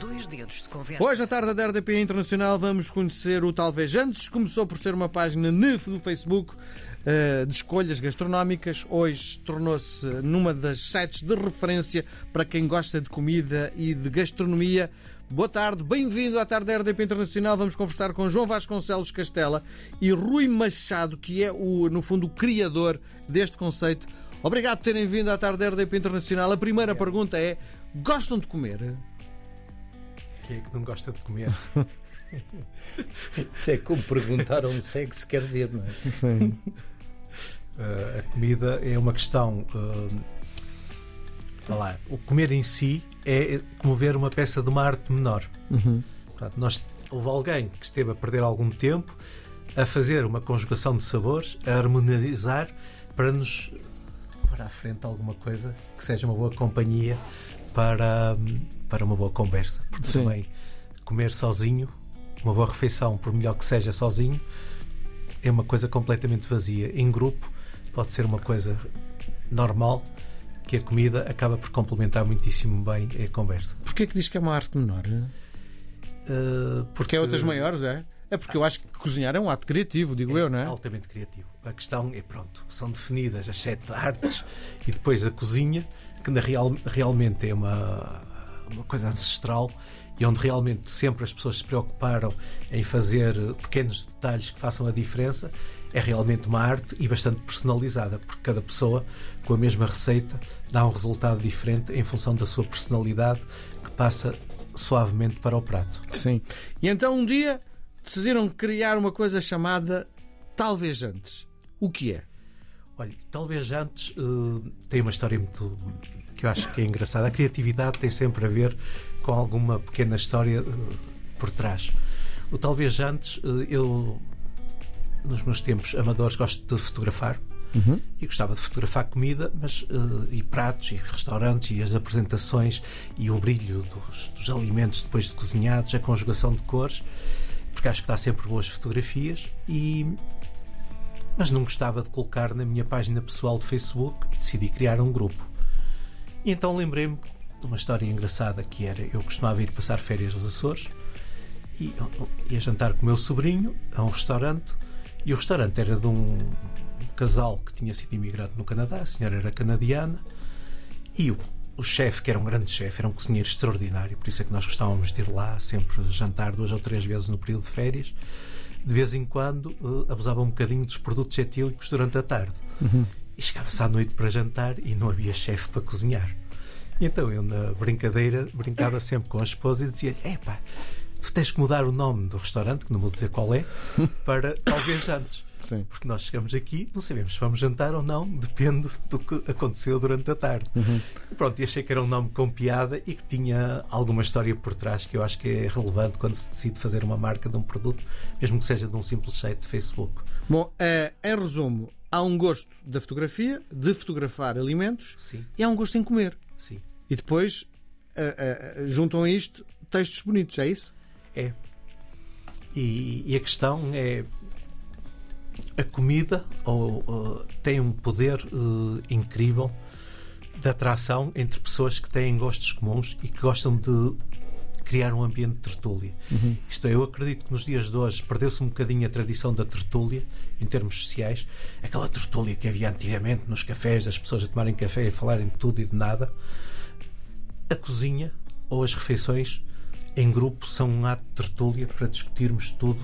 Dois dedos de conversa. Hoje, à tarde da RDP Internacional, vamos conhecer o Talvez Antes. Começou por ser uma página no Facebook eh, de escolhas gastronómicas. Hoje tornou-se numa das sites de referência para quem gosta de comida e de gastronomia. Boa tarde, bem-vindo à tarde da RDP Internacional. Vamos conversar com João Vasconcelos Castela e Rui Machado, que é, o, no fundo, o criador deste conceito. Obrigado por terem vindo à tarde da RDP Internacional. A primeira pergunta é: gostam de comer? Quem é que não gosta de comer? Isso é como perguntar a um cego se quer ver, não é? Sim. Uh, a comida é uma questão. Uh, vá lá, o comer em si é como ver uma peça de uma arte menor. Uhum. Portanto, nós, houve alguém que esteve a perder algum tempo a fazer uma conjugação de sabores, a harmonizar para nos para à frente alguma coisa que seja uma boa companhia para, para uma boa conversa. Porque Sim. também comer sozinho, uma boa refeição, por melhor que seja sozinho, é uma coisa completamente vazia. Em grupo pode ser uma coisa normal que a comida acaba por complementar muitíssimo bem a conversa. Porquê que diz que é uma arte menor? Uh, Porque é outras maiores, é? É porque eu acho que cozinhar é um ato criativo, digo eu, não é? altamente criativo. A questão é pronto, são definidas as sete artes e depois a cozinha, que real, realmente é uma, uma coisa ancestral e onde realmente sempre as pessoas se preocuparam em fazer pequenos detalhes que façam a diferença, é realmente uma arte e bastante personalizada, porque cada pessoa, com a mesma receita, dá um resultado diferente em função da sua personalidade, que passa suavemente para o prato. Sim. E então um dia decidiram criar uma coisa chamada Talvez Antes. O que é? Olha, talvez antes eh, tem uma história muito que eu acho que é engraçada. A criatividade tem sempre a ver com alguma pequena história eh, por trás. O talvez antes eh, eu nos meus tempos amadores gosto de fotografar Uhum. e gostava de fotografar comida, mas e pratos e restaurantes e as apresentações e o brilho dos, dos alimentos depois de cozinhados, a conjugação de cores, porque acho que dá sempre boas fotografias e mas não gostava de colocar na minha página pessoal de Facebook e decidi criar um grupo. E então lembrei-me de uma história engraçada que era eu costumava ir passar férias aos Açores e ia jantar com o meu sobrinho a um restaurante e o restaurante era de um casal que tinha sido imigrante no Canadá, a senhora era canadiana e o, o chefe, que era um grande chefe, era um cozinheiro extraordinário, por isso é que nós gostávamos de ir lá sempre jantar duas ou três vezes no período de férias. De vez em quando eh, abusava um bocadinho dos produtos etílicos durante a tarde. E chegava-se à noite para jantar e não havia chefe para cozinhar. E então eu, na brincadeira, brincava sempre com a esposa e dizia: Epá, tu tens que mudar o nome do restaurante, que não vou dizer qual é, para talvez antes. Sim. Porque nós chegamos aqui, não sabemos se vamos jantar ou não, depende do que aconteceu durante a tarde. E pronto, e achei que era um nome com piada e que tinha alguma história por trás que eu acho que é relevante quando se decide fazer uma marca de um produto, mesmo que seja de um simples site de Facebook. Bom, eh, em resumo, há um gosto da fotografia, de fotografar alimentos, Sim, e há um gosto em comer. sim. E depois eh, eh, juntam a isto textos bonitos, é isso? É. E, e a questão é. A comida ou, uh, tem um poder uh, incrível de atração entre pessoas que têm gostos comuns e que gostam de criar um ambiente de tertúlia. Isto é, eu acredito que nos dias de hoje perdeu-se um bocadinho a tradição da tertúlia em termos sociais, aquela tertúlia que havia antigamente nos cafés, das pessoas a tomarem café e a falarem de tudo e de nada. A cozinha ou as refeições em grupo são um ato de tertúlia para discutirmos tudo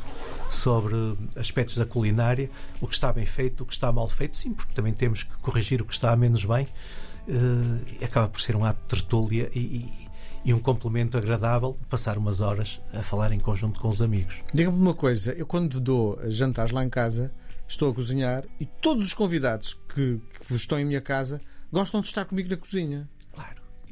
sobre aspectos da culinária, o que está bem feito, o que está mal feito, sim, porque também temos que corrigir o que está menos bem. Eh, acaba por ser um ato de tertúlia e, e- e um complemento agradável passar umas horas a falar em conjunto com os amigos. Diga-me uma coisa, eu quando dou jantares lá em casa, estou a cozinhar e todos os convidados que, que estão em minha casa gostam de estar comigo na cozinha.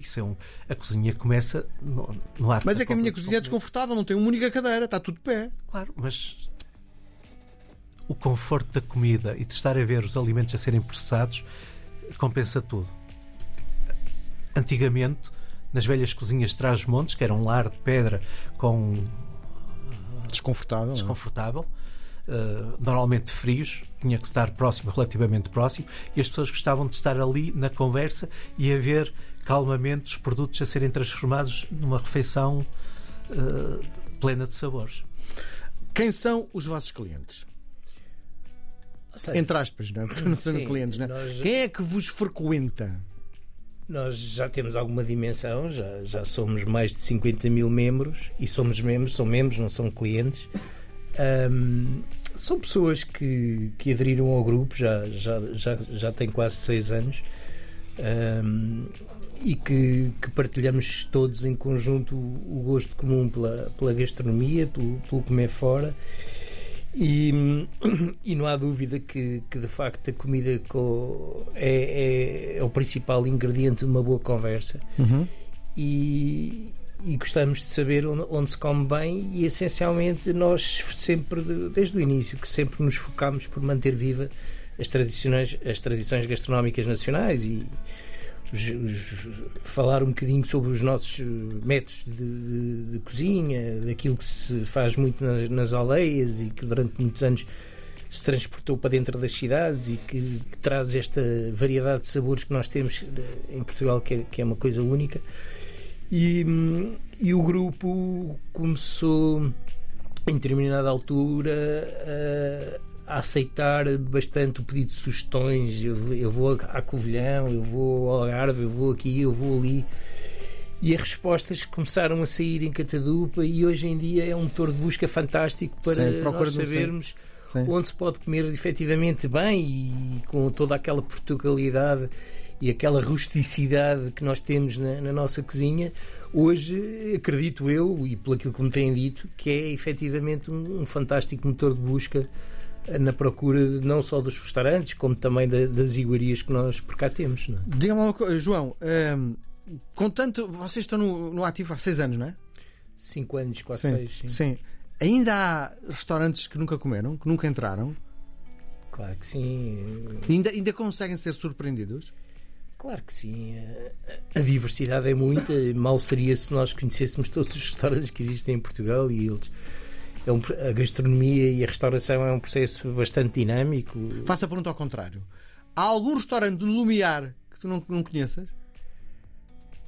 Isso é um. A cozinha começa no, no ato Mas é que a minha cozinha é desconfortável, não tem uma única cadeira, está tudo de pé. Claro, mas o conforto da comida e de estar a ver os alimentos a serem processados compensa tudo. Antigamente, nas velhas cozinhas de Trás-os-Montes, que era um lar de pedra com Desconfortável. não é? Eh, normalmente frios, tinha que estar próximo, relativamente próximo, e as pessoas gostavam de estar ali na conversa e a ver calmamente os produtos a serem transformados numa refeição uh, plena de sabores. Quem são os vossos clientes? Sei. Entre aspas, não é? Porque não são Sim, clientes, não é? nós- Quem é que vos frequenta? Nós já temos alguma dimensão, já, já somos mais de 50 mil membros e somos membros, são membros, não são clientes. Ahm, são pessoas que, que aderiram ao grupo, já, já, já, já têm quase seis anos. Ahm, e que, que partilhamos todos em conjunto o, o gosto comum pela, pela gastronomia, pelo, pelo comer fora. E, e não há dúvida que, que de facto a comida co- é, é- é o principal ingrediente de uma boa conversa. E, e gostamos de saber onde, onde se come bem e essencialmente nós sempre, desde o início, que sempre nos focamos por manter viva as tradições, as tradições gastronómicas nacionais e os- os- falar um bocadinho sobre os nossos eh, métodos de, de- de cozinha, daquilo que se faz muito nas, nas aldeias e que durante muitos anos se transportou para dentro das cidades e que, que traz esta variedade de sabores que nós temos eh, em Portugal, que é, que é uma coisa única. E, e o grupo começou em determinada altura a, a aceitar bastante o pedido de sugestões. Eu, vou- eu vou a Covilhão, eu vou ao Algarve, eu vou aqui, eu vou ali. E as respostas começaram a sair em catadupa e hoje em dia é um motor de busca fantástico para Sim, nós no- sim. sabermos Sim. onde se pode comer efetivamente bem e com toda aquela portugalidade e aquela rusticidade que nós temos na, na nossa cozinha, hoje acredito eu, e pelo aquilo que me têm dito, que é efetivamente um, um fantástico motor de busca eh, na procura não só dos restaurantes, como também da- das iguarias que nós por cá temos. É? Diga-me uma coisa, João. hum, com tanto. Vocês estão no, no ativo há seis anos, não é? Cinco anos, quase Sim. seis. sim. Sim. Ainda há restaurantes que nunca comeram, que nunca entraram, Claro que sim. ainda, ainda conseguem ser surpreendidos. Claro que sim. A, a diversidade é muita. Mal seria se nós conhecêssemos todos os restaurantes que existem em Portugal e eles. É um, a gastronomia e a restauração é um processo bastante dinâmico. Faça a pergunta ao contrário. Há algum restaurante do Lumiar que tu não, não conheças?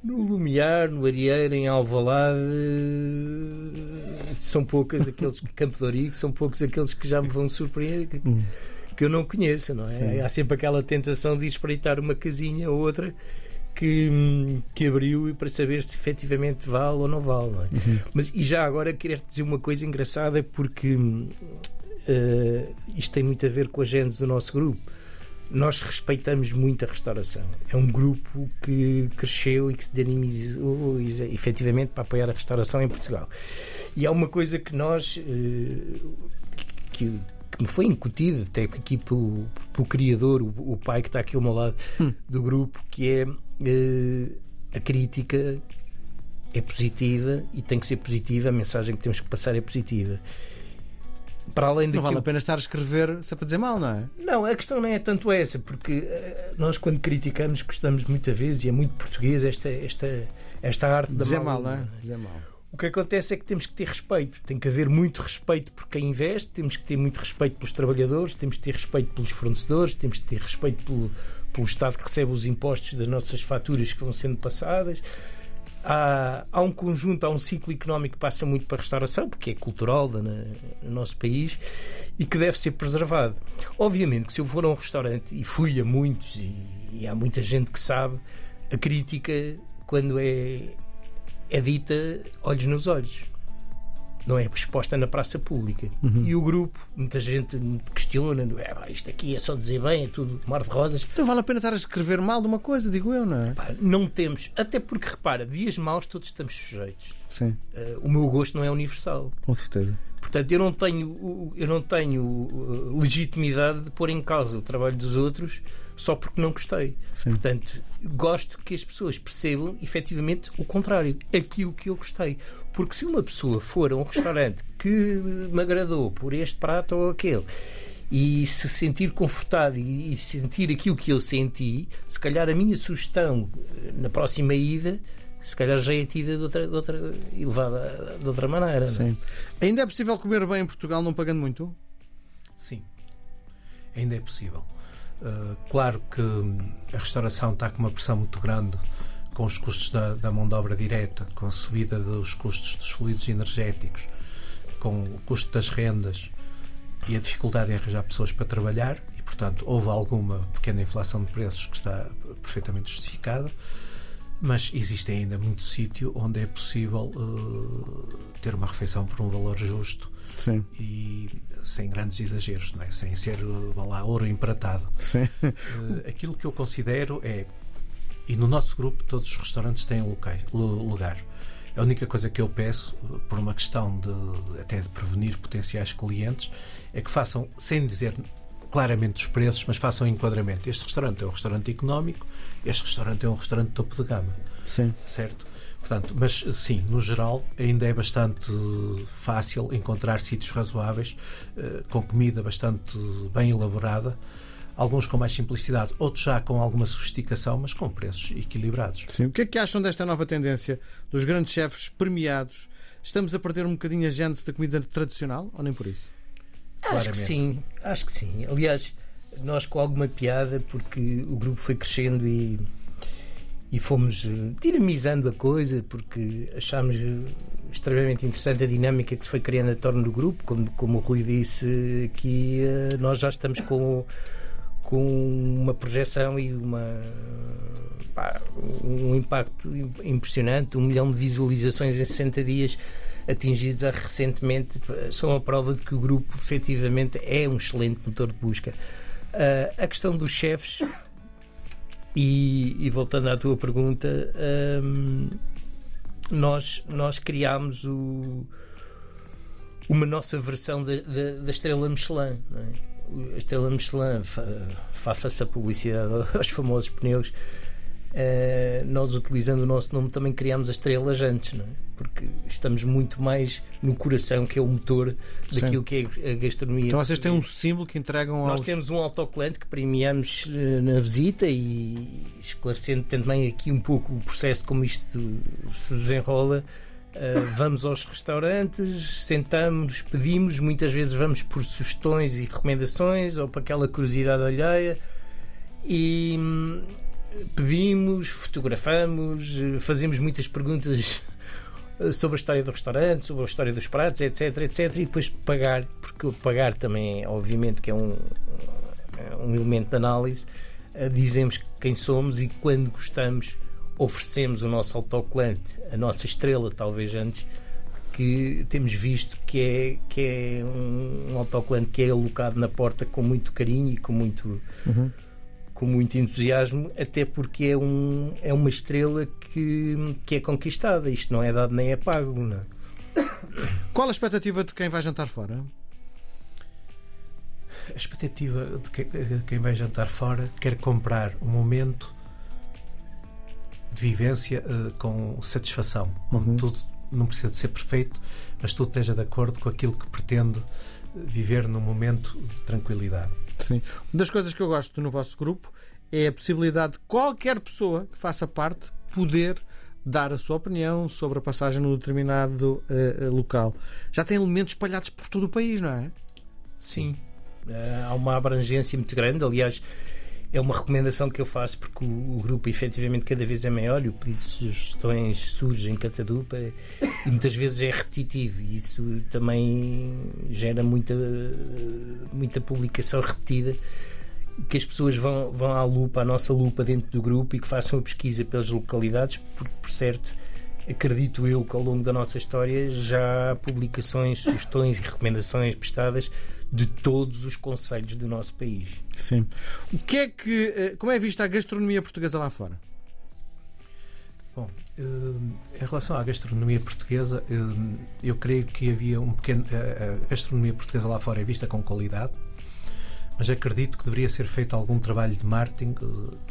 No Lumiar, no Arieiro, em Alvalade, são poucas aqueles que Campo de Ourique, são poucos aqueles que já me vão surpreender. Que, eu não conheço, não é? Sim. Há sempre aquela tentação de espreitar uma casinha ou outra que, que abriu e para saber se efetivamente vale ou não vale, não é? Uhum. Mas e já agora queria dizer uma coisa engraçada porque eh, isto tem muito a ver com a gênese do nosso grupo. Nós respeitamos muito a restauração. É um grupo que cresceu e que se dinamizou efetivamente para apoiar a restauração em Portugal. E há uma coisa que nós eh, que, que me foi incutido até aqui pelo, pelo criador, o, o pai que está aqui ao meu lado do grupo, que é eh, a crítica é positiva e tem que ser positiva, a mensagem que temos que passar é positiva. Para além Não daquilo vale a pena estar a escrever se é para dizer mal, não é? não, a questão não é tanto essa, porque eh, nós quando criticamos gostamos muitas vezes, e é muito português esta, esta, esta arte da Dizer mal- mal, não é? Dizer mal. O que acontece é que temos que ter respeito. Tem que haver muito respeito por quem investe, temos que ter muito respeito pelos trabalhadores, temos que ter respeito pelos fornecedores, temos que ter respeito pelo, pelo Estado que recebe os impostos das nossas faturas que vão sendo passadas. Há, há um conjunto, há um ciclo económico que passa muito para a restauração, porque é cultural na- no nosso país e que deve ser preservado. Obviamente que se eu for a um restaurante, e fui a muitos, e, e há muita gente que sabe, a crítica, quando é, é dita olhos nos olhos. Não é exposta na praça pública. E o grupo, muita gente me questiona: é, pá, isto aqui é só dizer bem, é tudo mar de rosas. Então vale a pena estar a escrever mal de uma coisa, digo eu, não é? Não temos, até porque repara, dias maus todos estamos sujeitos. Sim, Eh, o meu gosto não é universal. com certeza. Portanto, eu não tenho, eu não tenho uh, legitimidade de pôr em causa o trabalho dos outros só porque não gostei. Sim. Portanto, gosto que as pessoas percebam efetivamente o contrário, aquilo que eu gostei. Porque se uma pessoa for a um restaurante que me agradou por este prato ou aquele e se sentir confortado e sentir aquilo que eu senti, se calhar a minha sugestão eh, na próxima ida, se calhar já é tida de outra, de outra, e levada de outra maneira. é? Sim. Ainda é possível comer bem em Portugal não pagando muito? Sim, ainda é possível. Uh, claro que a restauração está com uma pressão muito grande com os custos da, da, mão de obra direta, com a subida dos custos dos fluidos energéticos, com o custo das rendas e a dificuldade em arranjar pessoas para trabalhar, e portanto houve alguma pequena inflação de preços que está perfeitamente justificada, mas existe ainda muito sítio onde é possível uh, ter uma refeição por um valor justo Sim. e sem grandes exageros, não é? sem ser lá, ouro empratado. Sim. Uh, aquilo que eu considero é, e no nosso grupo todos os restaurantes têm lugar. A única coisa que eu peço, por uma questão de até de prevenir potenciais clientes, é que façam, sem dizer claramente os preços, mas façam enquadramento. Este restaurante é um restaurante económico, este restaurante é um restaurante topo de gama. Sim. Certo? Portanto, mas sim, no geral, ainda é bastante fácil encontrar sítios razoáveis, eh, com comida bastante bem elaborada, alguns com mais simplicidade, outros já com alguma sofisticação, mas com preços equilibrados. Sim. O que é que acham desta nova tendência dos grandes chefes premiados? Estamos a perder um bocadinho a gente da comida tradicional ou nem por isso? Acho que sim, acho que sim. Aliás, nós com alguma piada, porque o grupo foi crescendo e e fomos eh, dinamizando a coisa porque achámos eh, extremamente interessante a dinâmica que se foi criando em torno do grupo. Como, como o Rui disse aqui, eh, nós já estamos com, com uma projeção e uma, pá, um impacto impressionante, um milhão de visualizações em 60 dias atingidos recentemente são a prova de que o grupo efetivamente é um excelente motor de busca. Uh, a questão dos chefes e, e, voltando à tua pergunta, hum, nós, nós criámos o, uma nossa versão da, estrela Michelin. É? A estrela Michelin, faça-se a publicidade aos famosos pneus. Uh, nós, utilizando o nosso nome, também criámos as estrelas antes, não é? porque estamos muito mais no coração, que é o motor daquilo Sim. que é a gastronomia. Então vocês têm um símbolo que entregam aos... Nós temos um autocolante que premiamos eh, na visita e esclarecendo também aqui um pouco o processo como isto se desenrola. Uh, vamos aos restaurantes, sentamos, pedimos, muitas vezes vamos por sugestões e recomendações ou para aquela curiosidade alheia e hum, pedimos, fotografamos, fazemos muitas perguntas eh, sobre a história do restaurante, sobre a história dos pratos, etc, etc, e depois pagar, porque pagar também, obviamente, que é um, é um elemento de análise, eh, dizemos quem somos e quando gostamos oferecemos o nosso autocolante, a nossa estrela, talvez antes, que temos visto que é, que é um autocolante que é alocado na porta com muito carinho e com muito. Uhum com muito entusiasmo, até porque é, um, é uma estrela que, que é conquistada. Isto não é dado nem é pago. Não é? Qual a expectativa de quem vai jantar fora? A expectativa de quem vai jantar fora quer comprar um momento de vivência uh, com satisfação, onde uhum. tudo não precisa de ser perfeito, mas tudo esteja de acordo com aquilo que pretende viver num momento de tranquilidade. Sim. Uma das coisas que eu gosto no vosso grupo é a possibilidade de qualquer pessoa que faça parte poder dar a sua opinião sobre a passagem num determinado uh, local. Já tem elementos espalhados por todo o país, não é? Sim. Uh, há uma abrangência muito grande. Aliás, é uma recomendação que eu faço porque o, o, grupo efetivamente cada vez é maior e o pedido de sugestões surge em catadupa e muitas vezes é repetitivo e isso também gera muita, muita publicação repetida que as pessoas vão, vão à lupa, à nossa lupa dentro do grupo e que façam a pesquisa pelas localidades, porque por certo acredito eu que ao longo da nossa história já há publicações, sugestões e recomendações prestadas de todos os conselhos do nosso país. Sim. O que é que, eh, como é vista a gastronomia portuguesa lá fora? Bom, eh, em relação à gastronomia portuguesa, eh, eu creio que havia um pequeno. A gastronomia portuguesa lá fora é vista com qualidade, mas acredito que deveria ser feito algum trabalho de marketing,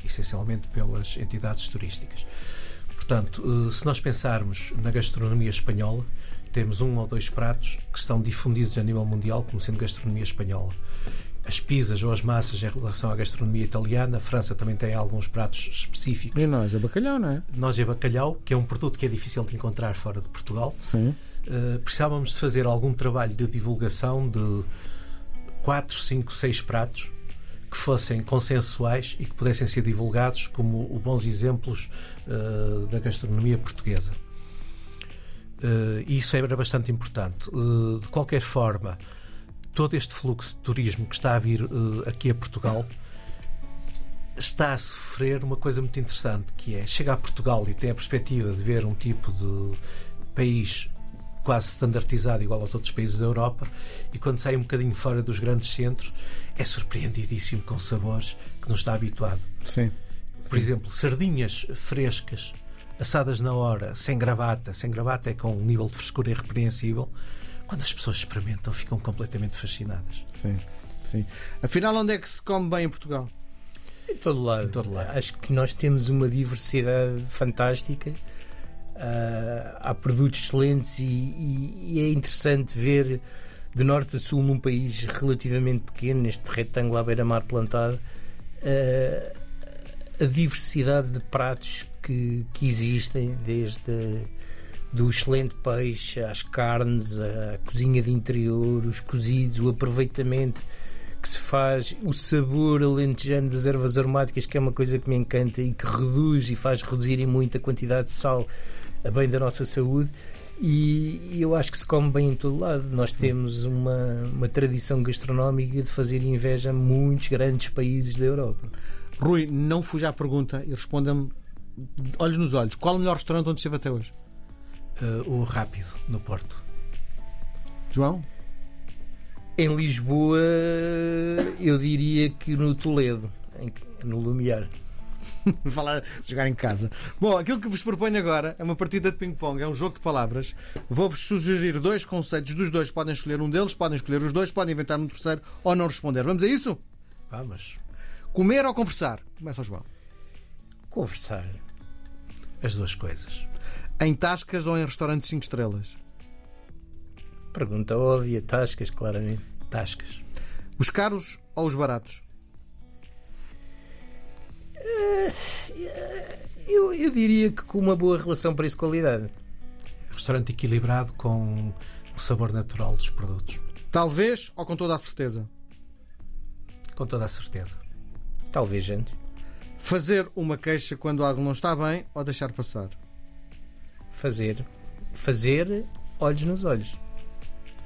essencialmente pelas entidades turísticas. Portanto, se nós pensarmos na gastronomia espanhola, temos um ou dois pratos que estão difundidos a nível mundial como sendo gastronomia espanhola. As pizzas ou as massas em relação à gastronomia italiana, a França também tem alguns pratos específicos. E nós é bacalhau, não é? Nós é bacalhau, que é um produto que é difícil de encontrar fora de Portugal. Sim. Uh, precisávamos de fazer algum trabalho de divulgação de 4, 5, 6 pratos que fossem consensuais e que pudessem ser divulgados como bons exemplos uh, da gastronomia portuguesa. Uh, isso era bastante importante. Uh, de qualquer forma, todo este fluxo de turismo que está a vir aqui a Portugal está a sofrer uma coisa muito interessante, que é chegar a Portugal e tem a perspectiva de ver um tipo de país quase standardizado, igual aos outros países da Europa, e quando sai um bocadinho fora dos grandes centros, é surpreendidíssimo com sabores que não está habituado. Sim. Por exemplo, sardinhas frescas, assadas na hora, sem gravata, sem gravata é com um nível de frescura irrepreensível. Quando as pessoas experimentam, ficam completamente fascinadas. Sim, sim. Afinal, onde é que se come bem em Portugal? Em todo lado. Em todo lado. Acho que nós temos uma diversidade fantástica. Há produtos excelentes e, e, e, é interessante ver de norte a sul num país relativamente pequeno, neste retângulo à beira-mar plantado, uh, a diversidade de pratos que, que existem, desde do excelente peixe às carnes, à cozinha de interior, os cozidos, o aproveitamento que se faz, o sabor alentejano das ervas aromáticas, que é uma coisa que me encanta e que reduz e faz reduzir muito a quantidade de sal a bem da nossa saúde. E eu acho que se come bem em todo lado. Nós temos uma, uma tradição gastronómica de fazer inveja a muitos grandes países da Europa. Rui, não fuja à pergunta e responda-me olhos nos olhos. Qual o melhor restaurante onde esteve até hoje? Uh, o Rápido, no Porto. João? Em Lisboa, eu diria que no Toledo, no Lumiar. Falar, jogar em casa. Bom, aquilo que vos proponho agora é uma partida de ping-pong, é um jogo de palavras. Vou-vos sugerir dois conceitos dos dois. Podem escolher um deles, podem escolher os dois, podem inventar um terceiro ou não responder. Vamos a isso? Vamos. Comer ou conversar? Começa o João. Conversar. As duas coisas. Em tascas ou em restaurantes 5 estrelas? Pergunta óbvia, tascas, claramente. Tascas. Os caros ou os baratos? Eu, eu diria que com uma boa relação preço-qualidade. Restaurante equilibrado com o sabor natural dos produtos. Talvez ou com toda a certeza? Com toda a certeza. Talvez antes. Fazer uma queixa quando algo não está bem ou deixar passar? Fazer. Fazer olhos nos olhos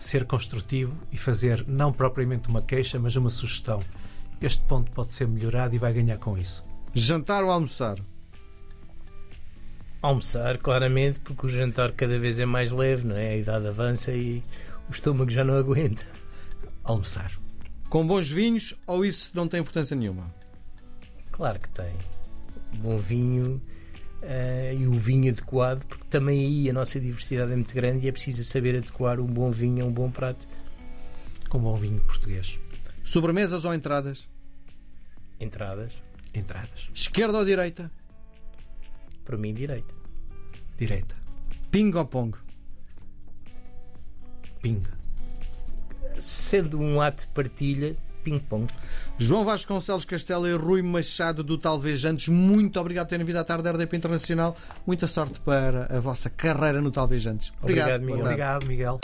ser construtivo e fazer não propriamente uma queixa, mas uma sugestão. Este ponto pode ser melhorado e vai ganhar com isso. Jantar ou almoçar? Almoçar, claramente, porque o jantar cada vez é mais leve, não é? A idade avança e o estômago já não aguenta. Almoçar. Com bons vinhos ou isso não tem importância nenhuma? Claro que tem. Bom vinho uh, e o vinho adequado, porque também aí a nossa diversidade é muito grande e é preciso saber adequar um bom vinho a um bom prato. Com bom vinho português. Sobremesas ou entradas? Entradas. Entradas. Esquerda ou direita? Para mim, direita. Direita. Ping ou pong? Ping. Sendo um ato de partilha, ping-pong. João Vasconcelos Castelo e Rui Machado do Talvez Antes, muito obrigado por terem vindo à tarde da RDP Internacional. Muita sorte para a vossa carreira no Talvez Antes. Obrigado, obrigado Miguel. Obrigado, Miguel.